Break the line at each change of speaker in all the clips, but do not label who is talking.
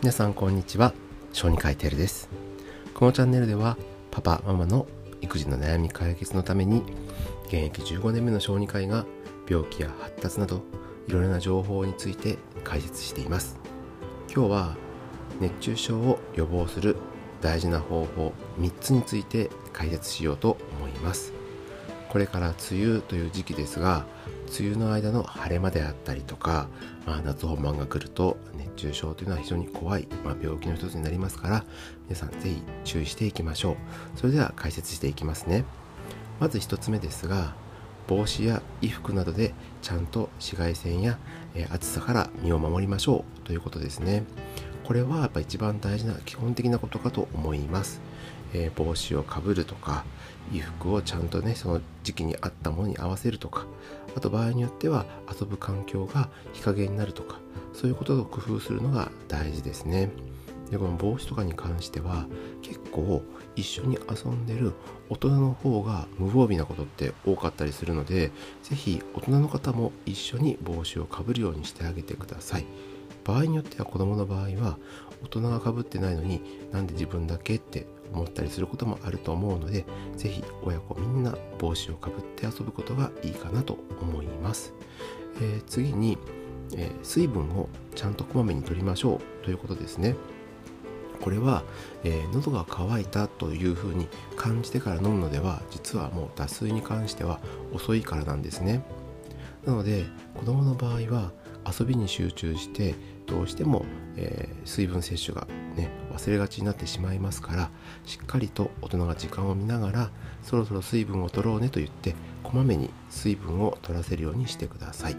皆さんこんにちは。小児科医テルです。このチャンネルではパパママの育児の悩み解決のために現役15年目の小児科医が病気や発達などいろいろな情報について解説しています。今日は熱中症を予防する大事な方法3つについて解説しようと思います。これから梅雨という時期ですが梅雨の間の晴れ間であったりとか、まあ、夏本番が来ると熱中症というのは非常に怖い、まあ、病気の一つになりますから皆さんぜひ注意していきましょう。それでは解説していきますね。まず1つ目ですが帽子や衣服などでちゃんと紫外線や、暑さから身を守りましょうということですね。これはやっぱ一番大事な基本的なことかと思います。えー、帽子をかぶるとか衣服をちゃんとねその時期に合ったものに合わせるとかあと場合によっては遊ぶ環境が日陰になるとかそういうことを工夫するのが大事ですね。でこの帽子とかに関しては結構一緒に遊んでる大人の方が無防備なことって多かったりするので是非大人の方も一緒に帽子をかぶるようにしてあげてください。場合によっては子供の場合は大人がかぶってないのになんで自分だけって思ったりすることもあると思うので是非親子みんな帽子をかぶって遊ぶことがいいかなと思います、えー、次に、えー、水分をちゃんとこまめにとりましょうということですね。これは、えー、喉が渇いたというふうに感じてから飲むのでは実はもう脱水に関しては遅いからなんですね。なので子供の場合は遊びに集中してどうしても、えー、水分摂取がね忘れがちになってしまいますからしっかりと大人が時間を見ながらそろそろ水分を取ろうねと言ってこまめに水分を取らせるようにしてください。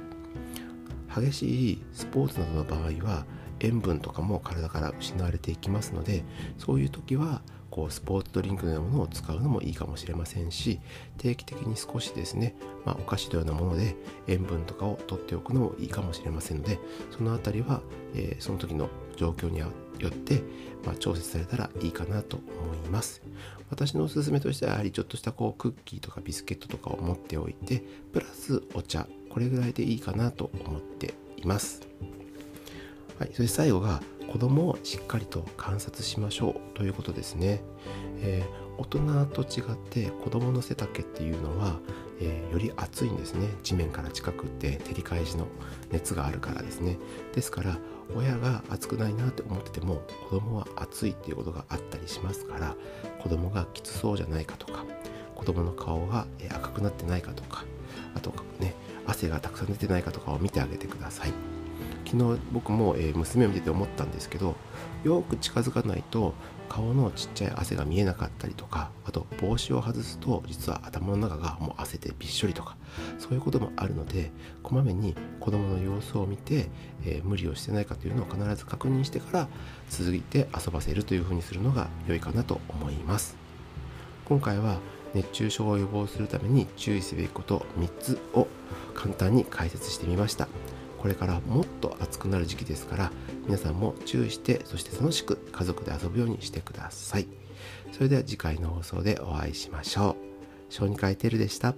激しいスポーツなどの場合は塩分とかも体から失われていきますのでそういう時はこうスポーツドリンクのようなものを使うのもいいかもしれませんし定期的に少しですね、まあ、お菓子のようなもので塩分とかを取っておくのもいいかもしれませんのでその辺りは、えー、その時の状況によって、まあ、調節されたらいいかなと思います。私のおすすめとしてはやはりちょっとしたこうクッキーとかビスケットとかを持っておいてプラスお茶これぐらいでいいかなと思っています。はい、そして最後が子供をしっかりと観察しましょうということですね、えー、大人と違って子供の背丈っていうのは、えー、より暑いんですね。地面から近くって照り返しの熱があるからですね。ですから親が暑くないなって思ってても子供は暑いっていうことがあったりしますから子供がきつそうじゃないかとか子供の顔が赤くなってないかとかあとね汗がたくさん出てないかとかを見てあげてください。昨日僕も、え、娘を見てて思ったんですけどよく近づかないと顔のちっちゃい汗が見えなかったりとかあと帽子を外すと実は頭の中がもう汗でびっしょりとかそういうこともあるのでこまめに子供の様子を見て、えー、無理をしてないかというのを必ず確認してから続いて遊ばせるというふうにするのが良いかなと思います。今回は熱中症を予防するために注意すべきこと3つを簡単に解説してみました。これからもっと暑くなる時期ですから皆さんも注意してそして楽しく家族で遊ぶようにしてください。それでは次回の放送でお会いしましょう。小児科医テルでした。